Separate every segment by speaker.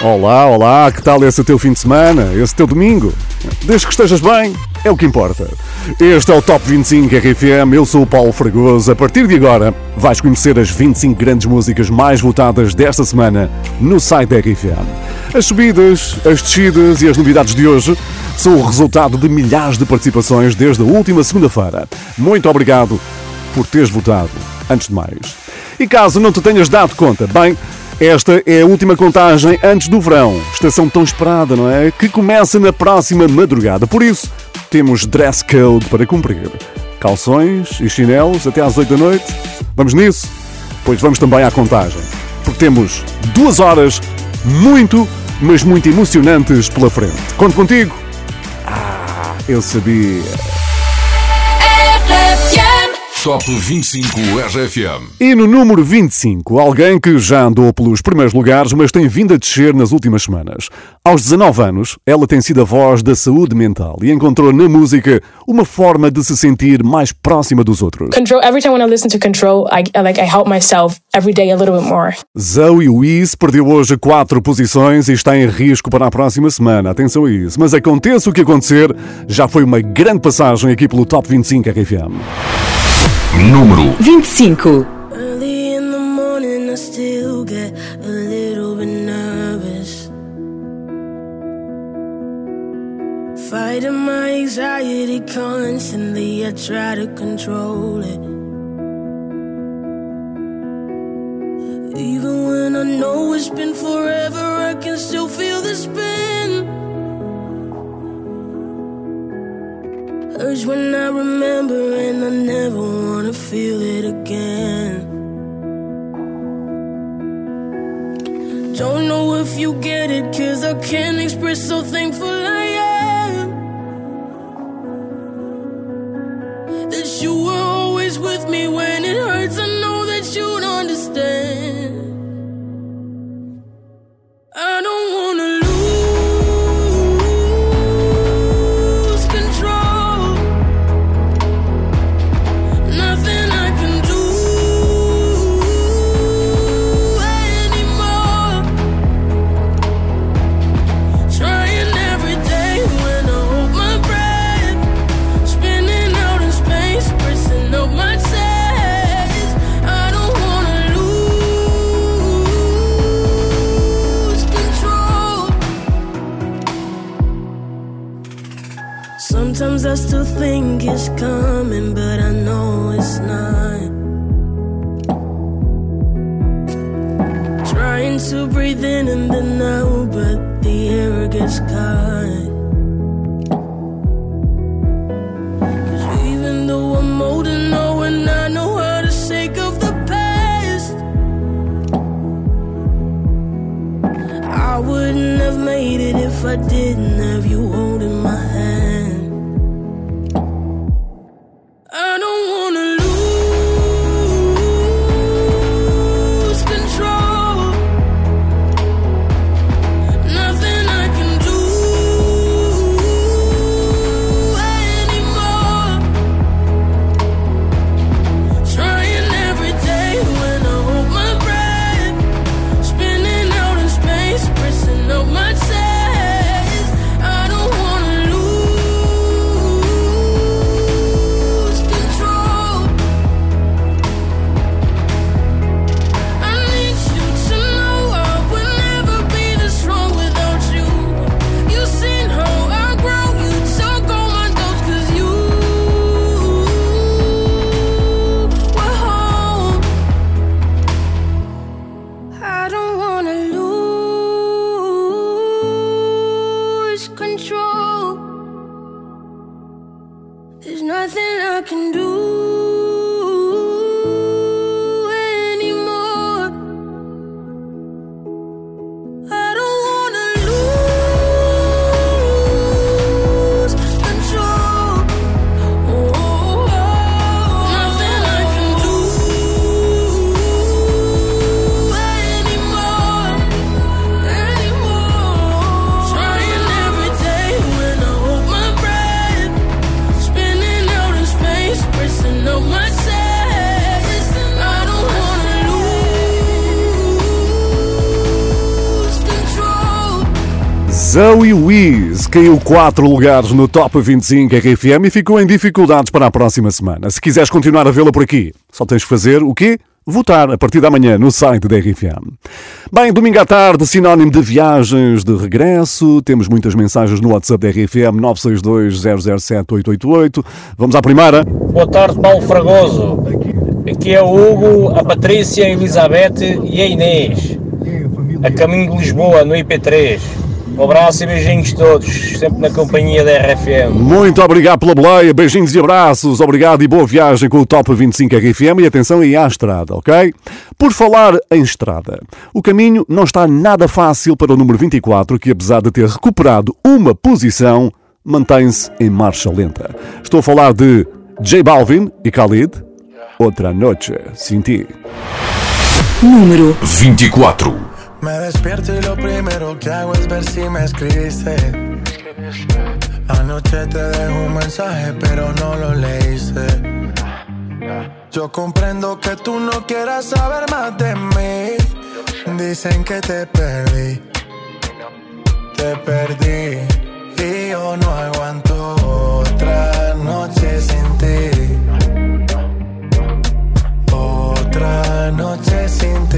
Speaker 1: Olá, olá, que tal esse teu fim de semana, esse teu domingo? Desde que estejas bem, é o que importa. Este é o Top 25 RFM, eu sou o Paulo Fragoso. A partir de agora, vais conhecer as 25 grandes músicas mais votadas desta semana no site da RFM. As subidas, as descidas e as novidades de hoje são o resultado de milhares de participações desde a última segunda-feira. Muito obrigado por teres votado, antes de mais. E caso não te tenhas dado conta, bem, esta é a última contagem antes do verão, estação tão esperada, não é? Que começa na próxima madrugada. Por isso, temos dress code para cumprir. Calções e chinelos até às 8 da noite. Vamos nisso? Pois vamos também à contagem. Porque temos duas horas muito, mas muito emocionantes pela frente. Conto contigo? Ah, eu sabia.
Speaker 2: Top 25 RFM.
Speaker 1: E no número 25, alguém que já andou pelos primeiros lugares, mas tem vindo a descer nas últimas semanas. Aos 19 anos, ela tem sido a voz da saúde mental e encontrou na música uma forma de se sentir mais próxima dos outros.
Speaker 3: Control. Every time when I listen to Control, I, I like I help myself every day a little bit more.
Speaker 1: Zoe Wies perdeu hoje quatro posições e está em risco para a próxima semana. Atenção a isso. Mas aconteça o que acontecer, já foi uma grande passagem aqui pelo Top 25 RFM.
Speaker 2: Número
Speaker 4: 25.
Speaker 5: Early in the morning, I still get a little bit nervous. Fighting my anxiety constantly, I try to control it. Even when I know it's been forever, I can still feel the spin. Urge when I remember, and I never wanna feel it again. Don't know if you get it, cause I can't express how thankful I am. That you were always with me when it hurts, I know that you'd understand. I don't wanna Sometimes I still think it's coming, but I know it's not. Trying to breathe in and then out, but the air gets caught. 'Cause even though I'm and and I know the past, I wouldn't have made it if I didn't
Speaker 1: Zoe Wiz caiu 4 lugares no Top 25 RFM e ficou em dificuldades para a próxima semana. Se quiseres continuar a vê-la por aqui, só tens de fazer o quê? Votar a partir da manhã no site da RFM. Bem, domingo à tarde, sinónimo de viagens de regresso. Temos muitas mensagens no WhatsApp da RFM 962 007 888. Vamos à primeira.
Speaker 6: Boa tarde, Paulo Fragoso. Aqui é o Hugo, a Patrícia, a Elizabeth e a Inês. A caminho de Lisboa, no IP3. Um abraço e beijinhos todos, sempre na companhia da RFM.
Speaker 1: Muito obrigado pela boleia, beijinhos e abraços, obrigado e boa viagem com o Top 25 RFM e atenção aí à estrada, ok? Por falar em estrada, o caminho não está nada fácil para o número 24, que apesar de ter recuperado uma posição, mantém-se em marcha lenta. Estou a falar de J Balvin e Khalid, Outra Noche Sin Ti.
Speaker 4: Número
Speaker 2: 24.
Speaker 7: Me despierto y lo primero que hago es ver si me escribiste. Anoche te dejo un mensaje, pero no lo leíste. Yo comprendo que tú no quieras saber más de mí. Dicen que te perdí. Te perdí. Y yo no aguanto otra noche sin ti. Otra noche sin ti.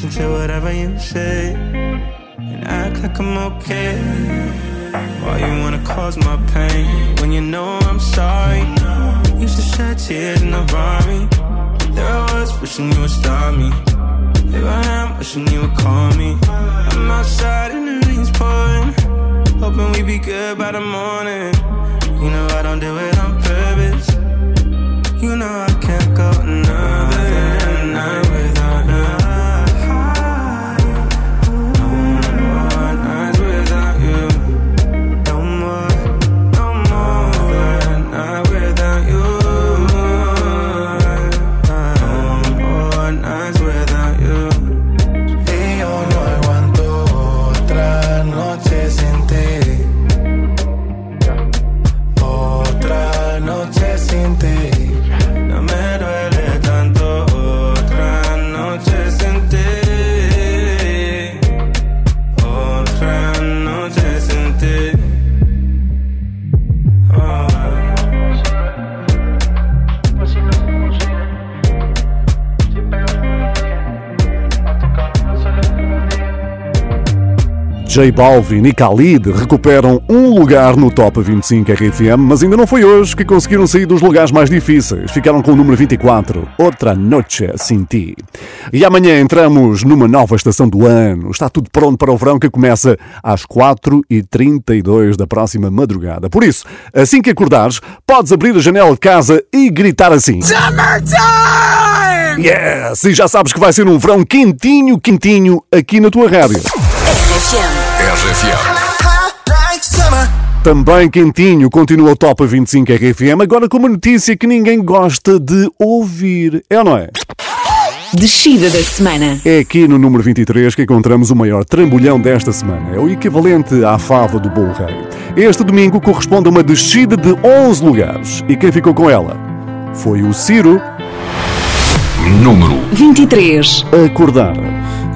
Speaker 8: Listen to whatever you say, and act like I'm okay. Why you wanna cause my pain when you know I'm sorry? Used to shed tears in the army. There I was wishing you would stop me. Here I am wishing you would call me. I'm outside and the rain's pouring. Hoping we be good by the morning. You know I don't do it on purpose. You know I can't go another night
Speaker 1: J Balvin e Khalid recuperam um lugar no Top 25 RFM, mas ainda não foi hoje que conseguiram sair dos lugares mais difíceis. Ficaram com o número 24, Outra Noche Sin Ti. E amanhã entramos numa nova estação do ano. Está tudo pronto para o verão que começa às 4h32 da próxima madrugada. Por isso, assim que acordares, podes abrir a janela de casa e gritar assim:
Speaker 7: Summertime!
Speaker 1: Yes! E já sabes que vai ser um verão quentinho, quentinho aqui na tua rádio. Também quentinho continua o Top 25 RFM, agora com uma notícia que ninguém gosta de ouvir. É ou não é?
Speaker 4: Descida da semana.
Speaker 1: É aqui no número 23 que encontramos o maior trambolhão desta semana. É o equivalente à fava do bolo rei. Este domingo corresponde a uma descida de 11 lugares. E quem ficou com ela? Foi o Ciro
Speaker 2: Número
Speaker 4: 23.
Speaker 1: Acordar.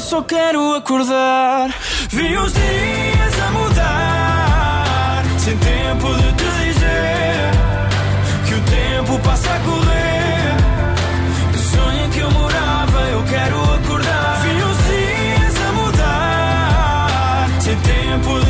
Speaker 9: Eu só quero acordar. Vi os dias a mudar Sem tempo de te dizer Que o tempo passa a correr. No sonho que eu morava Eu quero acordar. Vi os dias a mudar Sem tempo de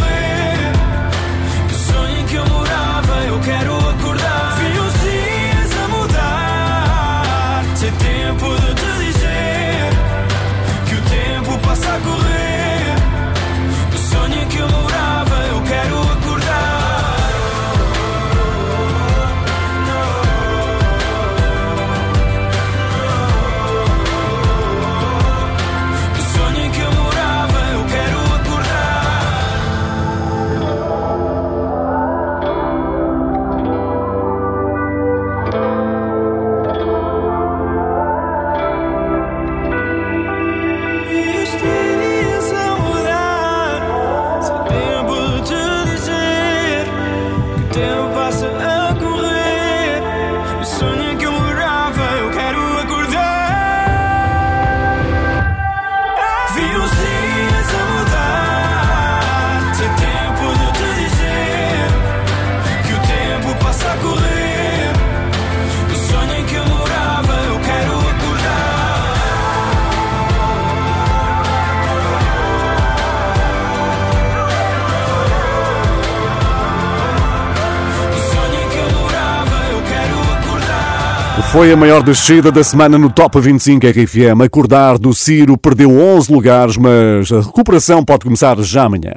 Speaker 1: Foi a maior descida da semana no Top 25 RFM. Acordar do Ciro perdeu 11 lugares, mas a recuperação pode começar já amanhã.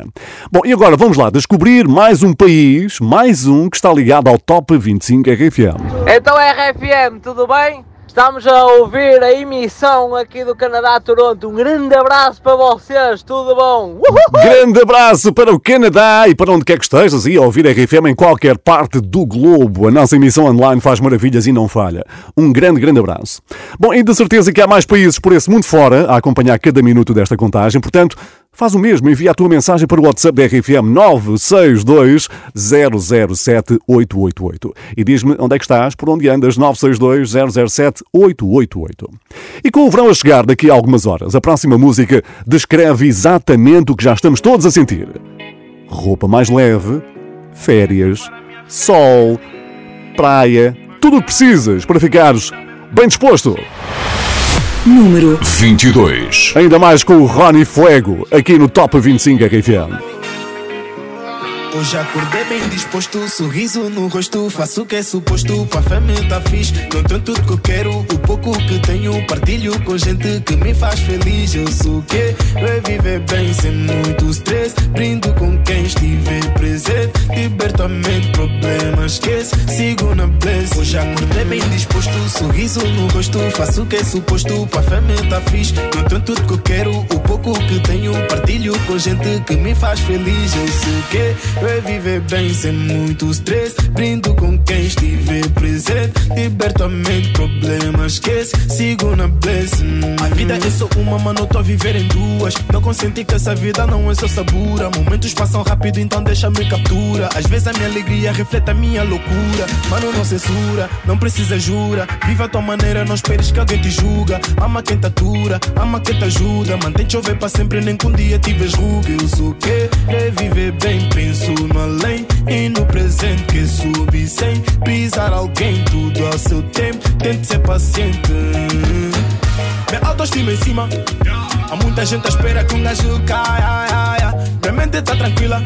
Speaker 1: Bom, e agora vamos lá descobrir mais um país, mais um que está ligado ao Top 25 RFM.
Speaker 10: Então RFM, tudo bem? Estamos a ouvir a emissão aqui do Canadá Toronto. Um grande abraço para vocês, tudo bom? Uhul!
Speaker 1: Grande abraço para o Canadá e para onde quer que estejas e a ouvir a RFM em qualquer parte do globo. A nossa emissão online faz maravilhas e não falha. Um grande, grande abraço. Bom, e de certeza que há mais países por esse mundo fora a acompanhar cada minuto desta contagem, portanto, Faz o mesmo, envia a tua mensagem para o WhatsApp da RFM 962 007 888 e diz-me onde é que estás, por onde andas, 962 007 888. E com o verão a chegar daqui a algumas horas, a próxima música descreve exatamente o que já estamos todos a sentir. Roupa mais leve, férias, sol, praia, tudo o que precisas para ficares bem disposto.
Speaker 4: Número
Speaker 2: 22.
Speaker 1: Ainda mais com o Ronnie Fuego, aqui no Top 25 RFM.
Speaker 11: Hoje acordei bem disposto, sorriso no rosto, faço o que é suposto, para a família tá fixe. Não tenho tudo que eu quero, o pouco que tenho, partilho com gente que me faz feliz. Eu sou o que é viver bem sem muito stress. Brindo com quem estiver presente, liberta a problemas esquece, sigo na bless. Hoje acordei bem disposto, sorriso no rosto. Faço o que é suposto, pra fé me tá fixe. Não tenho tudo que eu quero, o pouco que tenho. Partilho com gente que me faz feliz. Eu sei que é viver bem sem muito stress. Brindo com quem estiver presente. Liberto a mente, problemas, esquece. Sigo na blessing. A vida é só uma, mano, tô a viver em duas. Não consenti que essa vida não é só sabura. Momentos passam rápido, então deixa-me captura. Às vezes a minha alegria reflete a minha loucura. Mano, não censura, não precisa jura. Viva a tua maneira, não esperes que alguém te julga. Ama quem te atura, ama quem te ajuda. Mantém chover para sempre, nem que um dia tiveres ruga. Eu sou o que é viver bem, penso no além e no presente que subi sem pisar alguém. Tudo ao seu tempo, tente ser paciente. Minha autoestima em cima. Há muita gente à espera que um gajo caia. Minha mente tá tranquila.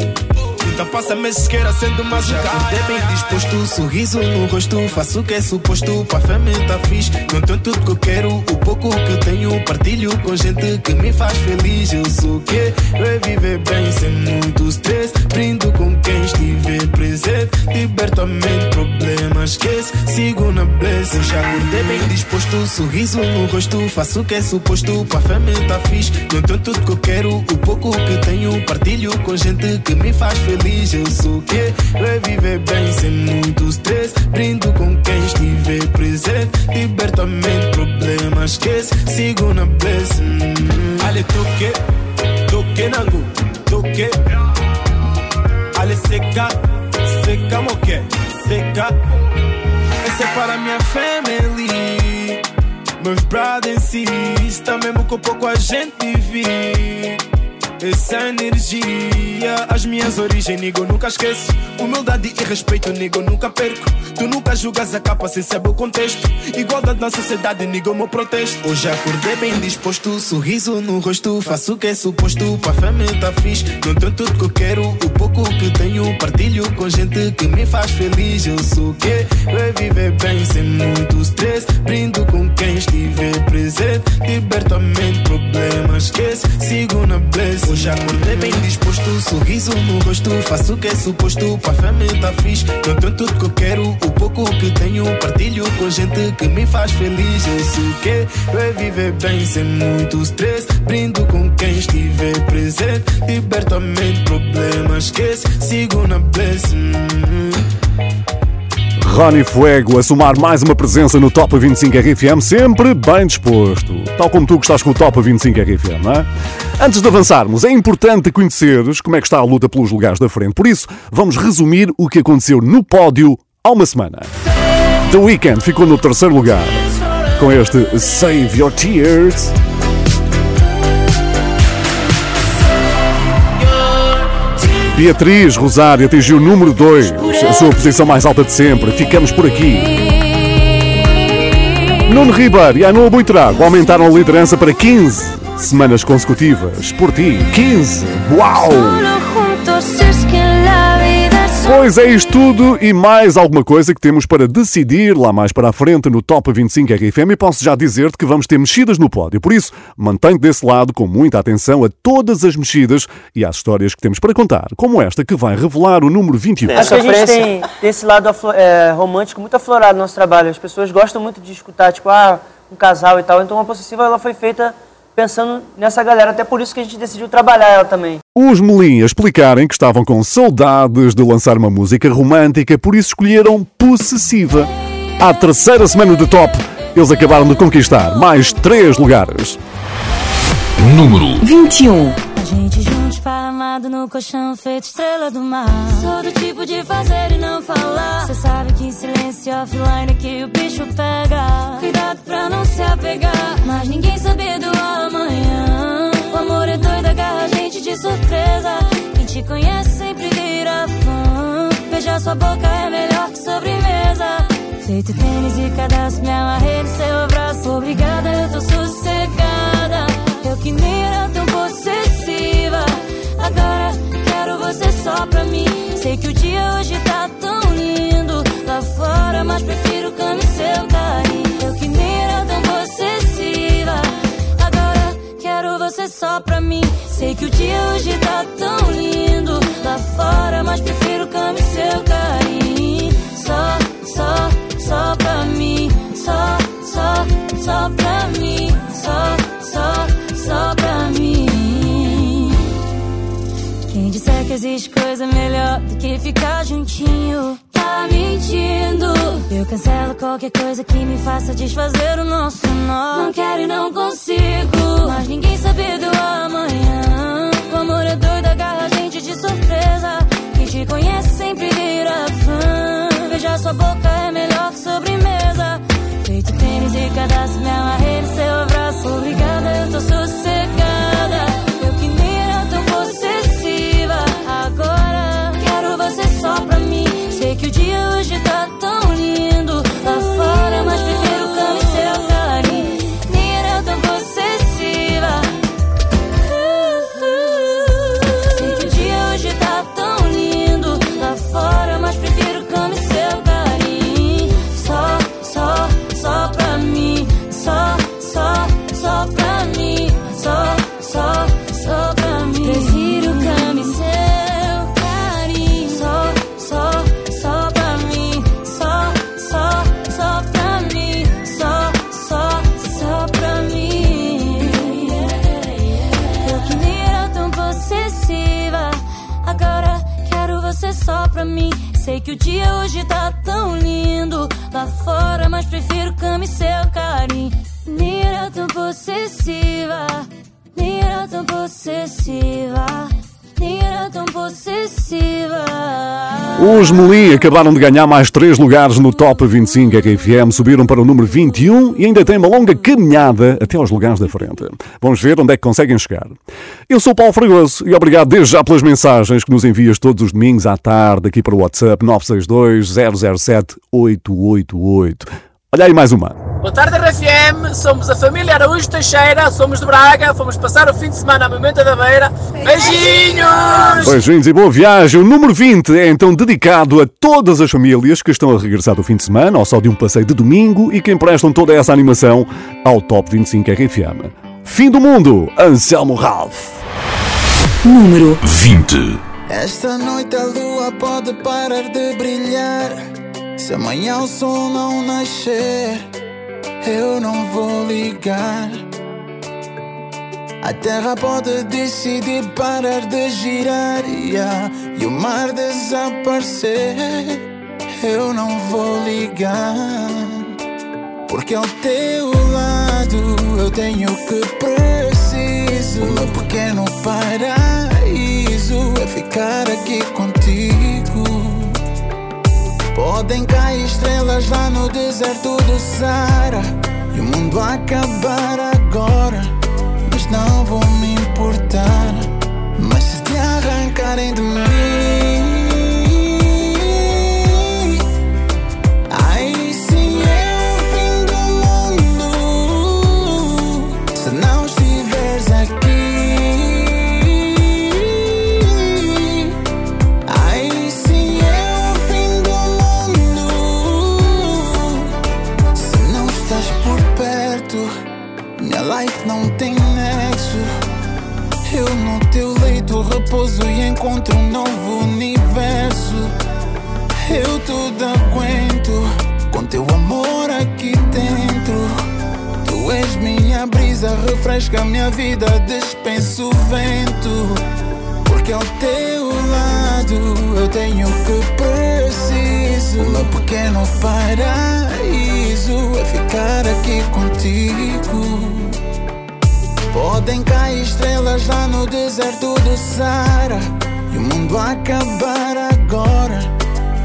Speaker 11: Então passa meses queira sendo mais Já acordei bem disposto, sorriso no rosto Faço o que é suposto, pra fé me tá fixe. Não tenho tudo que eu quero, o pouco que tenho Partilho com gente que me faz feliz. Eu sou o que é viver bem sem muito stress. Brindo com quem estiver presente Liberto a mente, problemas esquece. Sigo na bless, já acordei bem disposto Sorriso no rosto, faço o que é suposto Pra fé me tá fixe. Não tenho tudo que eu quero, o pouco que tenho Partilho com gente que me faz feliz. Eu sou o que é viver bem sem muito stress. Brindo com quem estiver presente. Liberto a mente, problemas esquece. Sigo na bless Ale toque, toque nangu, toque. Ale seca, seca moque, seca Essa é para minha family? Meus brothers e sisters Mesmo com pouco a gente vive essa energia, as minhas origens, nego, nunca esqueço. Humildade e respeito, nego, nunca perco. Tu nunca julgas a capa sem saber o contexto. Igualdade na sociedade, nego, meu protesto. Hoje acordei bem disposto, sorriso no rosto. Faço o que é suposto, pra fé me tá. Não tenho tudo que eu quero, o pouco que tenho. Partilho com gente que me faz feliz. Eu sou o que é viver bem sem muito stress. Brindo com quem estiver presente. Liberto a mente, problemas, esquece. Sigo na bless. Hoje acordei bem disposto, sorriso no rosto. Faço o que é suposto, pra fé me tá fixe. Não tenho tudo que eu quero, o pouco que tenho. Partilho com gente que me faz feliz. Eu sei o que é viver bem sem muito stress. Brindo com quem estiver presente. Liberto a mente, problemas, esquece. Sigo na bless.
Speaker 1: Rony Fuego a somar mais uma presença no Top 25 RFM, sempre bem disposto. Tal como tu que estás com o Top 25 RFM, não é? Antes de avançarmos, é importante conheceres como é que está a luta pelos lugares da frente. Por isso, vamos resumir o que aconteceu no pódio há uma semana. The Weeknd ficou no terceiro lugar com este Save Your Tears. Beatriz Rosário atingiu o número 2, a sua posição mais alta de sempre. Ficamos por aqui. Nuno Ribeiro e Anu Buitrago aumentaram a liderança para 15 semanas consecutivas. Por ti, 15. Uau! Pois é isto tudo e mais alguma coisa que temos para decidir lá mais para a frente no Top 25 RFM e posso já dizer-te que vamos ter mexidas no pódio. Por isso, mantém-te desse lado com muita atenção a todas as mexidas e às histórias que temos para contar, como esta que vai revelar o número 21.
Speaker 12: Acho que a gente tem esse lado é, romântico muito aflorado no nosso trabalho. As pessoas gostam muito de escutar, tipo, ah, um casal e tal. Então a possessiva ela foi feita pensando nessa galera. Até por isso que a gente decidiu trabalhar ela também.
Speaker 1: Os Melim a explicarem que estavam com saudades de lançar uma música romântica, por isso escolheram Possessiva. À terceira semana de top, eles acabaram de conquistar mais três lugares.
Speaker 2: Número
Speaker 4: 21.
Speaker 13: Gente junto, esparramado no colchão, feito estrela do mar. Sou do tipo de fazer e não falar. Cê sabe que em silêncio offline é que o bicho pega. Cuidado pra não se apegar, mas ninguém sabe do amanhã. O amor é doido, agarra a gente de surpresa. Quem te conhece sempre vira fã. Beijar sua boca é melhor que sobremesa. Feito tênis e cadastro, me amarrei no seu abraço. Obrigada, eu tô sossegada. Eu que nem era tão possessiva. Agora quero você só pra mim. Sei que o dia hoje tá tão lindo lá fora, mas prefiro cama e seu carinho. Eu que nem era tão possessiva. Agora quero você só pra mim. Sei que o dia hoje tá tão lindo lá fora, mas prefiro cama e seu carinho. Só, só, só pra mim. Só, só, só pra mim. Só, só só pra mim. Quem disser que existe coisa melhor do que ficar juntinho, tá mentindo. Eu cancelo qualquer coisa que me faça desfazer o nosso nó. Não quero e não consigo, mas ninguém sabe do amanhã. O amor é doido, agarra a gente de surpresa. Quem te conhece sempre vira fã. Beijar sua boca é melhor que sobremesa. Tênis e cadastro, me amarrei no seu abraço. Obrigada, eu tô sossegada. Eu que nem era tão possessiva. Agora quero você só pra mim. Sei que o dia hoje tá tão
Speaker 1: Os Melim acabaram de ganhar mais três lugares no Top 25 RFM, subiram para o número 21 e ainda têm uma longa caminhada até aos lugares da frente. Vamos ver onde é que conseguem chegar. Eu sou o Paulo Fragoso e obrigado desde já pelas mensagens que nos envias todos os domingos à tarde aqui para o WhatsApp 962 007 888. Olha aí mais uma.
Speaker 14: Boa tarde, RFM. Somos a família Araújo Teixeira, somos de Braga, fomos passar o fim de semana à Mamenta da Beira. Beijinhos!
Speaker 1: Beijinhos e boa viagem. O número 20 é então dedicado a todas as famílias que estão a regressar do fim de semana, ao só de um passeio de domingo e que emprestam toda essa animação ao Top 25 RFM. Fim do mundo, Anselmo Ralph.
Speaker 4: Número
Speaker 2: 20.
Speaker 15: Esta noite a lua pode parar de brilhar. Se amanhã o sol não nascer, eu não vou ligar. A terra pode decidir parar de girar yeah, e o mar desaparecer. Eu não vou ligar, porque ao teu lado eu tenho o que preciso. O meu pequeno paraíso é ficar aqui contigo. Podem cair estrelas lá no deserto do Sara E o mundo acabar agora Mas não vou me importar. Mas se te arrancarem de mim repouso e encontro um novo universo Eu tudo aguento Com teu amor aqui dentro Tu és minha brisa, refresca minha vida, dispensa o vento porque ao teu lado eu tenho o que preciso. O meu pequeno paraíso é ficar aqui contigo. Podem cair estrelas lá no deserto do Sara e o mundo acabar agora,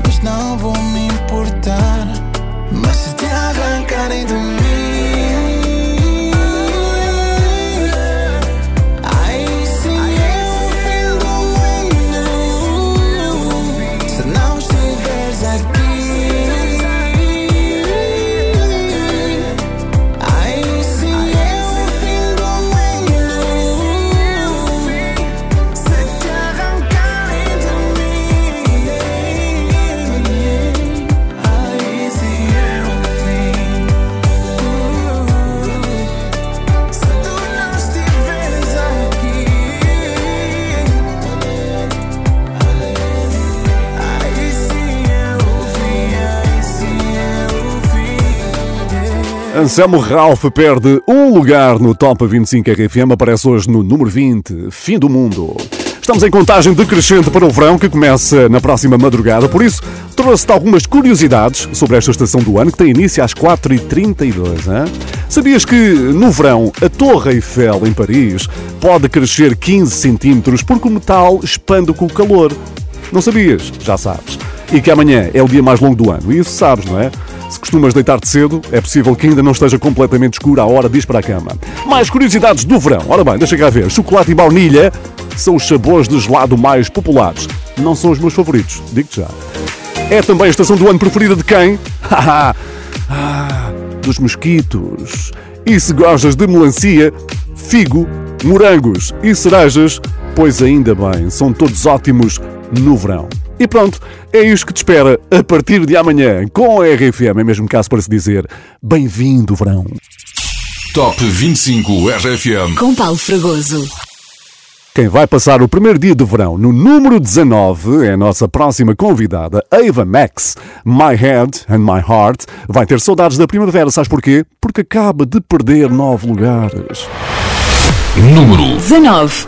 Speaker 15: mas não vou me importar. Mas se te arrancarem de mim.
Speaker 1: Anselmo Ralph perde um lugar no Top 25 RFM, aparece hoje no número 20, Fim do Mundo. Estamos em contagem decrescente para o verão que começa na próxima madrugada, por isso trouxe-te algumas curiosidades sobre esta estação do ano que tem início às 4h32. Hein? Sabias que no verão a Torre Eiffel em Paris pode crescer 15 centímetros porque o metal expande com o calor? Não sabias? Já sabes. E que amanhã é o dia mais longo do ano. E isso sabes, não é? Se costumas deitar-te cedo, é possível que ainda não esteja completamente escuro à hora de ir para a cama. Mais curiosidades do verão. Ora bem, deixa cá ver. Chocolate e baunilha são os sabores de gelado mais populares. Não são os meus favoritos, digo-te já. É também a estação do ano preferida de quem? Haha! ah, dos mosquitos. E se gostas de melancia, figo, morangos e cerejas, pois ainda bem, são todos ótimos no verão. E pronto, é isto que te espera a partir de amanhã com a RFM, é mesmo caso para se dizer bem-vindo verão.
Speaker 2: Top 25 RFM.
Speaker 4: Com Paulo Fragoso.
Speaker 1: Quem vai passar o primeiro dia de verão no número 19 é a nossa próxima convidada, Ava Max. My Head and My Heart vai ter saudades da primavera, sabes porquê? Porque acaba de perder nove lugares.
Speaker 2: Número
Speaker 4: 19.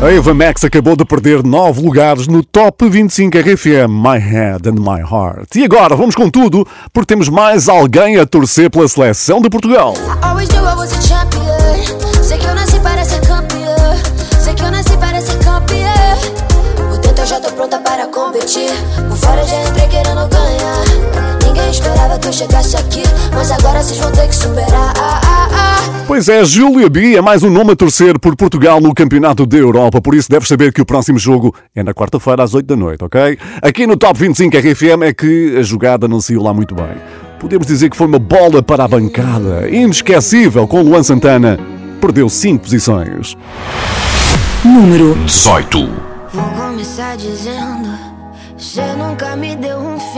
Speaker 1: A Eva Max acabou de perder nove lugares no Top 25 RFM, My Head and My Heart. E agora vamos com tudo, porque temos mais alguém a torcer pela seleção de Portugal.
Speaker 16: Já tô pronta para competir. Por fora já entrei querendo ganhar. Ninguém esperava que eu chegasse aqui. Mas agora vocês vão ter que superar. Ah, ah, ah.
Speaker 1: Pois é, Júlia B é mais um nome a torcer por Portugal no Campeonato da Europa, por isso deves saber que o próximo jogo é na quarta-feira às 8 da noite, ok? Aqui no Top 25 RFM é que a jogada não saiu lá muito bem. Podemos dizer que foi uma bola para a bancada, inesquecível com Luan Santana. Perdeu 5 posições.
Speaker 4: Número
Speaker 2: 18.
Speaker 16: Vou começar dizendo: Você nunca me deu um final.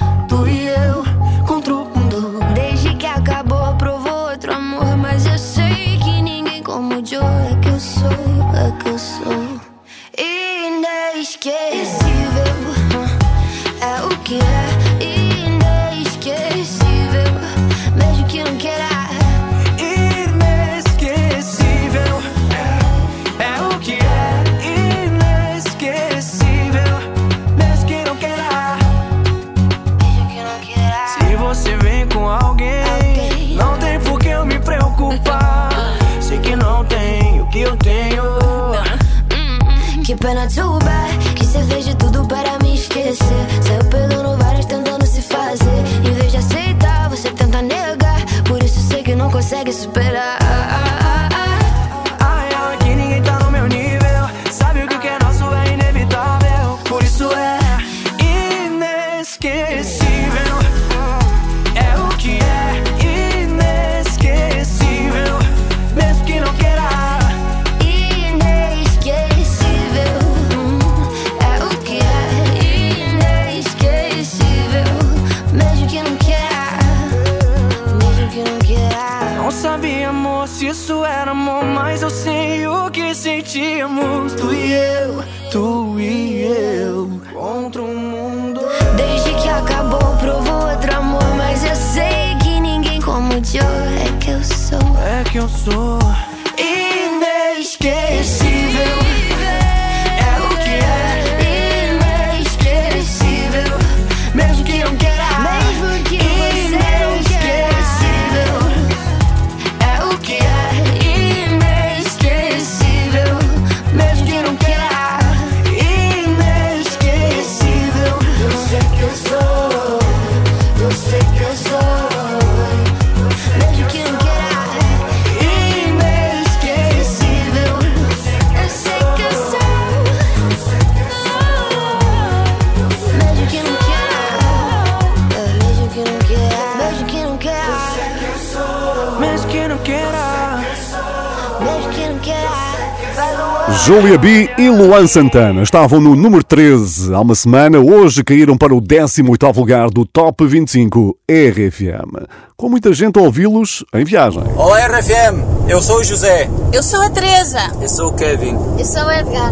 Speaker 1: Júlia B e Luan Santana estavam no número 13 há uma semana, hoje caíram para o 18º lugar do Top 25 RFM. Com muita gente a ouvi-los em viagem.
Speaker 17: Olá RFM, eu sou o José
Speaker 18: Eu sou a Teresa.
Speaker 17: Eu sou o Kevin
Speaker 16: Eu sou o Edgar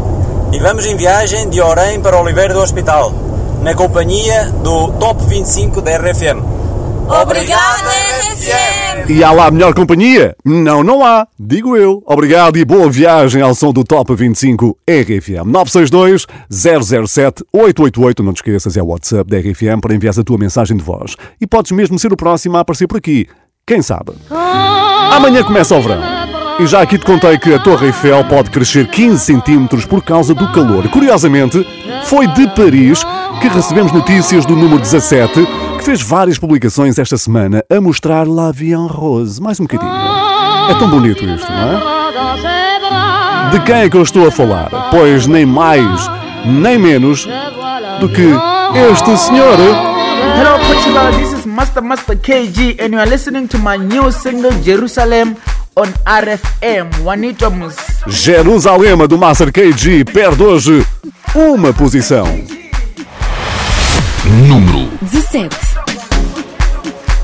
Speaker 17: e vamos em viagem de Orem para Oliveira do Hospital, na companhia do Top 25 da RFM.
Speaker 18: Obrigada, RFM.
Speaker 1: E há lá melhor companhia? Não, não há, digo eu. Obrigado e boa viagem ao som do Top 25 RFM. 962 007 888. Não te esqueças, é o WhatsApp da RFM para enviar a tua mensagem de voz. E podes mesmo ser o próximo a aparecer por aqui. Quem sabe? Amanhã começa o verão. E já aqui te contei que a Torre Eiffel pode crescer 15 centímetros por causa do calor. Curiosamente, foi de Paris que recebemos notícias do número 17, que fez várias publicações esta semana a mostrar La Vie en Rose. Mais um bocadinho. É tão bonito isto, não é? De quem é que eu estou a falar? Pois nem mais, nem menos do que este senhor.
Speaker 19: Hello Portugal, this is Master Master KG and you are listening to my new single Jerusalem on RFM. Juanito
Speaker 1: Jerusalema do Master KG perde hoje uma posição.
Speaker 2: Número
Speaker 4: 17.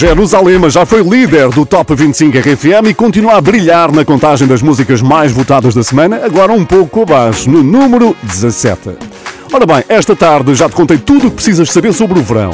Speaker 1: Jerusalema já foi líder do Top 25 RFM e continua a brilhar na contagem das músicas mais votadas da semana, agora um pouco abaixo, no número 17. Ora bem, esta tarde já te contei tudo o que precisas saber sobre o verão.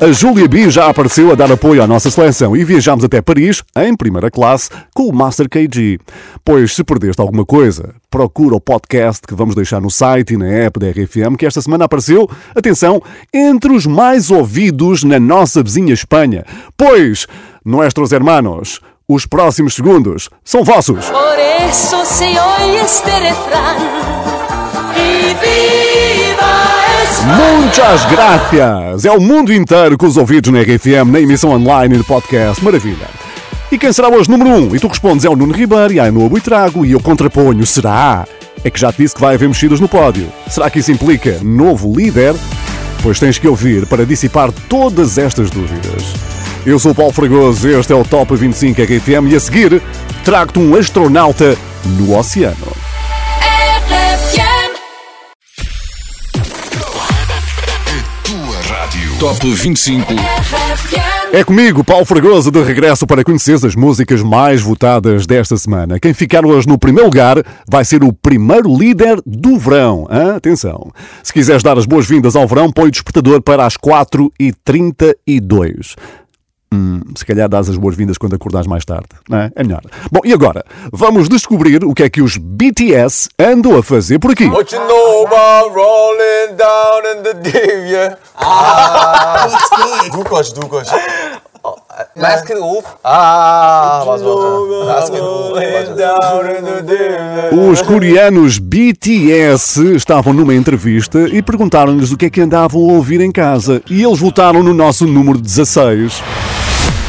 Speaker 1: A Júlia B já apareceu a dar apoio à nossa seleção e viajamos até Paris, em primeira classe, com o Master KG. Pois, se perdeste alguma coisa, procura o podcast que vamos deixar no site e na app da RFM, que esta semana apareceu, atenção, entre os mais ouvidos na nossa vizinha Espanha. Pois, nuestros hermanos, os próximos segundos são vossos.
Speaker 20: Por eso se oye este refrán. España.
Speaker 1: Muitas gracias! É o mundo inteiro com os ouvidos na RFM, na emissão online e no podcast. Maravilha! E quem será hoje número 1? Um? E tu respondes é o Nuno Ribeiro e a Noa Buitrago e eu contraponho, será? É que já te disse que vai haver mexidas no pódio. Será que isso implica novo líder? Pois tens que ouvir para dissipar todas estas dúvidas. Eu sou o Paulo Fragoso, este é o Top 25 RFM e a seguir trago-te um astronauta no oceano.
Speaker 2: Top 25.
Speaker 1: É comigo, Paulo Fragoso, de regresso para conhecer as músicas mais votadas desta semana. Quem ficar hoje no primeiro lugar vai ser o primeiro líder do verão. Hã? Atenção. Se quiseres dar as boas-vindas ao verão, põe o despertador para as 4h32. Hum, se calhar dás as boas-vindas quando acordares mais tarde, não é? É melhor. Bom, e agora? Vamos descobrir o que é que os BTS andam a fazer por aqui.
Speaker 21: What you know about rolling down in the deep, yeah? Ah, doe kos, doe kos. Mask it off. Ah,
Speaker 1: Os coreanos BTS estavam numa entrevista e perguntaram-lhes o que é que andavam a ouvir em casa. E eles votaram no nosso número 16.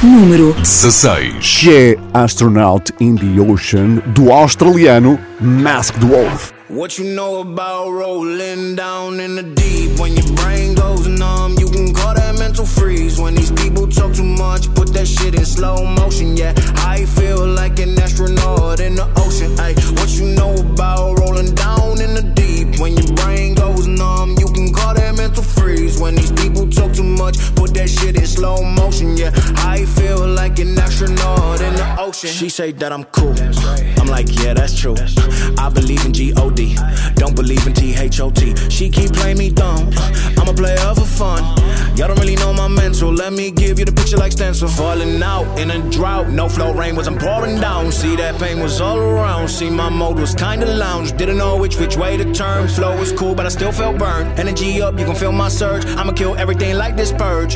Speaker 4: Número
Speaker 2: 16.
Speaker 1: Que é Astronaut in the Ocean, do australiano Masked Wolf.
Speaker 22: What you know about rolling down in the deep? When your brain goes numb, you can call that mental freeze. When these people talk too much, put that shit in slow motion. Yeah, I feel like an astronaut in the ocean. Ay, what you know about rolling down in the deep? When your brain numb, you can call that mental freeze. When these people talk too much, put that shit in slow motion. Yeah, I feel like an astronaut in the ocean. She say that I'm cool. I'm like, yeah, that's true. I believe in G O D. Don't believe in T H O T. She keep playing me dumb. I'm a player for fun. Y'all don't really know my mental. Let me give you the picture like stencil. Falling out in a drought. No flow rain was I'm pouring down. See that pain was all around. See my mode was kinda lounge. Didn't know which which way to turn. Flow was cool, but I still felt burned. Energy up, you can feel my surge. I'ma kill everything like this purge.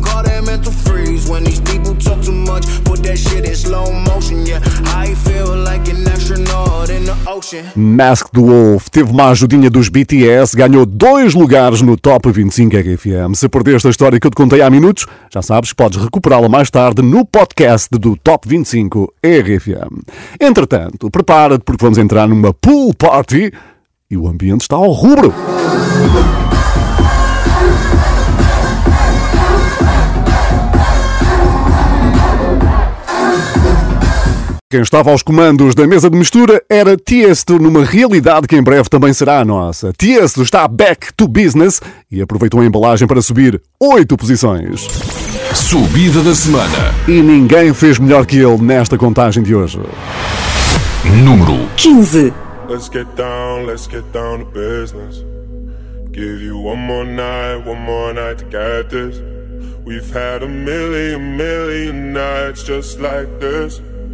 Speaker 22: call that mental freeze. When these people talk too much, put that shit in slow motion. Yeah,
Speaker 7: ocean.
Speaker 1: Masked Wolf teve uma ajudinha dos BTS, ganhou dois lugares no Top 25 RFM. Se perdeste a história que eu te contei há minutos, já sabes que podes recuperá-la mais tarde no podcast do Top 25 RFM. Entretanto, prepara-te porque vamos entrar numa pool party e o ambiente está ao rubro. Quem estava aos comandos da mesa de mistura era Tiesto, numa realidade que em breve também será a nossa. Tiesto está back to business e aproveitou a embalagem para subir oito posições.
Speaker 2: Subida da semana.
Speaker 1: E ninguém fez melhor que ele nesta contagem de hoje.
Speaker 2: Número
Speaker 4: 15.
Speaker 23: Let's get down, let's get down to business. Give you one more night, one more night to get this. We've had a million, million nights just like this.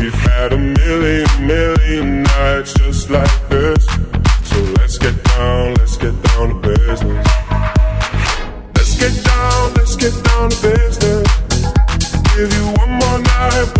Speaker 23: We've had a million, million nights just like this. So let's get down, let's get down to business. Let's get down, let's get down to business. Give you one more night,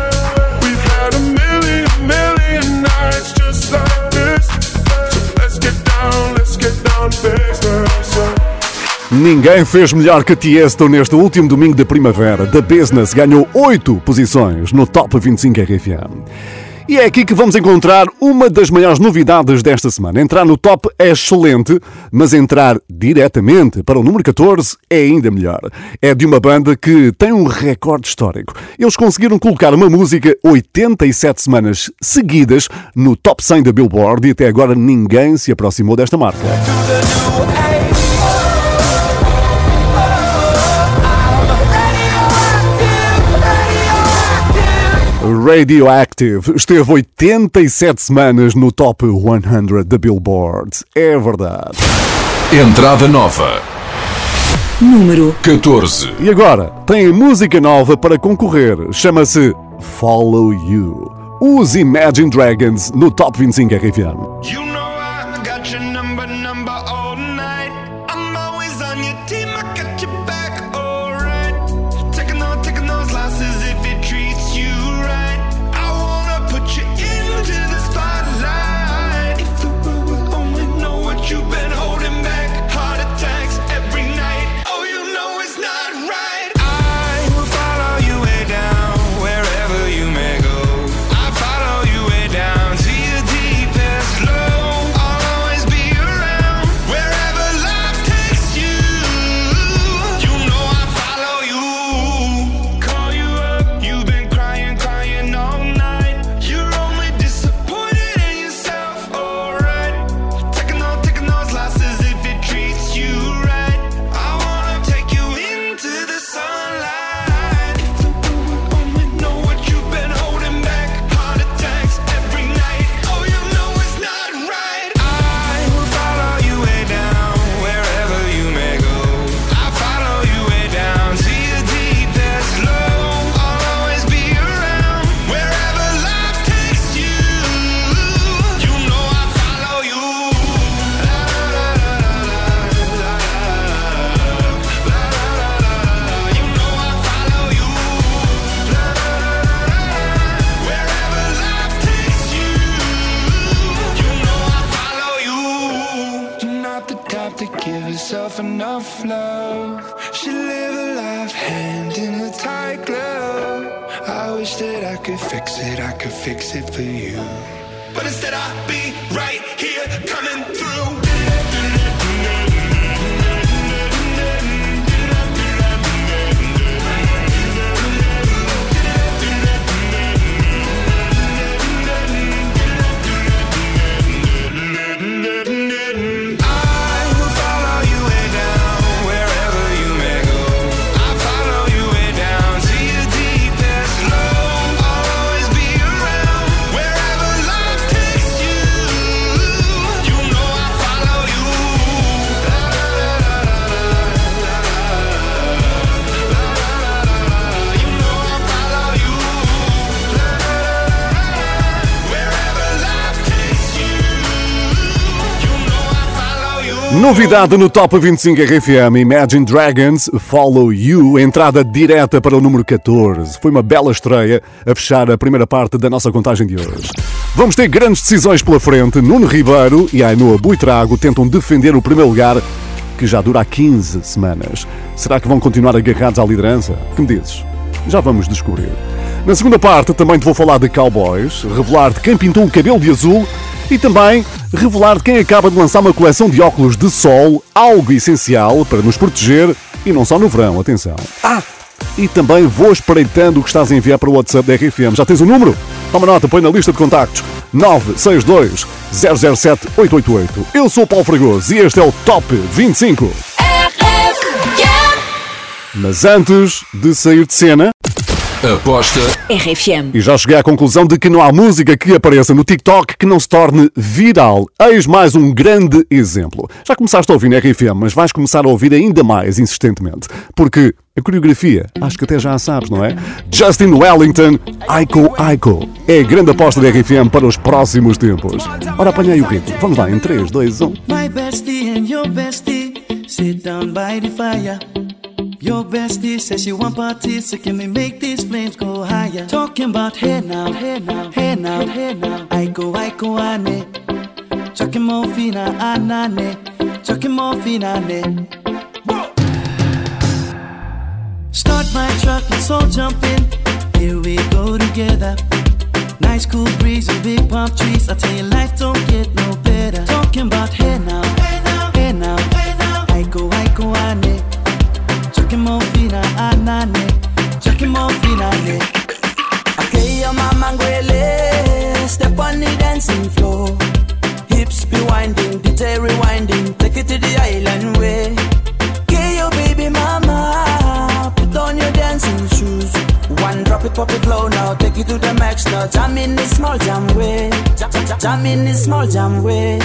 Speaker 1: Ninguém fez melhor que Tiesto neste último domingo da primavera. The Business ganhou 8 posições no Top 25 RFM. E é aqui que vamos encontrar uma das maiores novidades desta semana. Entrar no top é excelente, mas entrar diretamente para o número 14 é ainda melhor. É de uma banda que tem um recorde histórico. Eles conseguiram colocar uma música 87 semanas seguidas no top 100 da Billboard e até agora ninguém se aproximou desta marca. Radioactive esteve 87 semanas no top 100 da Billboard. É verdade.
Speaker 2: Entrada nova.
Speaker 4: Número
Speaker 2: 14.
Speaker 1: E agora, tem música nova para concorrer. Chama-se Follow You. Os Imagine Dragons no Top 25 RFM. Novidade no Top 25 RFM Imagine Dragons Follow You, entrada direta para o número 14. Foi uma bela estreia a fechar a primeira parte da nossa contagem de hoje. Vamos ter grandes decisões pela frente. Nuno Ribeiro e Ainhoa Buitrago tentam defender o primeiro lugar que já dura há 15 semanas. Será que vão continuar agarrados à liderança? Que me dizes? Já vamos descobrir. Na segunda parte também te vou falar de cowboys, revelar de quem pintou o cabelo de azul e também revelar quem acaba de lançar uma coleção de óculos de sol, algo essencial para nos proteger e não só no verão, atenção. Ah! E também vou espreitando o que estás a enviar para o WhatsApp da RFM. Já tens o número? Toma nota, põe na lista de contactos 962 007 888. Eu sou o Paulo Fragoso e este é o Top 25. Mas antes de sair de cena,
Speaker 2: Aposta
Speaker 4: RFM.
Speaker 1: e já cheguei à conclusão de que não há música que apareça no TikTok que não se torne viral. Eis mais um grande exemplo. Já começaste a ouvir na RFM, mas vais começar a ouvir ainda mais insistentemente. Porque a coreografia, acho que até já a sabes, não é? Justin Wellington, Aiko Aiko. É a grande aposta da RFM para os próximos tempos. Ora, apanhei o ritmo. Vamos lá, em um. 3, 2, 1.
Speaker 24: My bestie and your bestie sit down by the fire. Your bestie says she want parties, so can we make these flames go higher? Talking about hey now, hey now, hey now, hey now. I go, I go, ane. Chucking more fina, ah, ah, anane. Chucking more fina, ane. Ah, Start my truck, let's all jump in. Here we go together. Nice cool breeze and big palm trees. I tell you, life don't get no better. Talking about hey now, hey now, hey now, hey now. I go, I go, ane. Chucking more fina, anane. Ah, Chucking more fina, ane.
Speaker 25: Okay, your mama ngwele, step on the dancing floor. Hips be winding, DJ rewinding, take it to the island way. Okay, your baby mama, put on your dancing shoes. One drop it, pop it low now, take it to the max now. Jam in the small jam way, jam, jam, in the small jam way.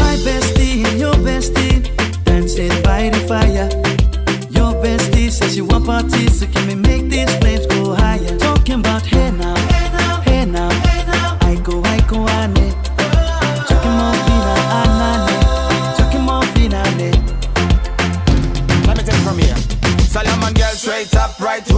Speaker 24: My bestie your bestie dancing by the fire. Bestie says she want parties, so can we make these flames go higher? Talking about hey now, hey now, hey now. I go, I go, ane. Chucking more. Chucking more.
Speaker 22: Let me take it from here. Straight up, right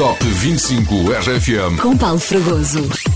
Speaker 2: Top 25 RFM.
Speaker 4: Com Paulo Fragoso.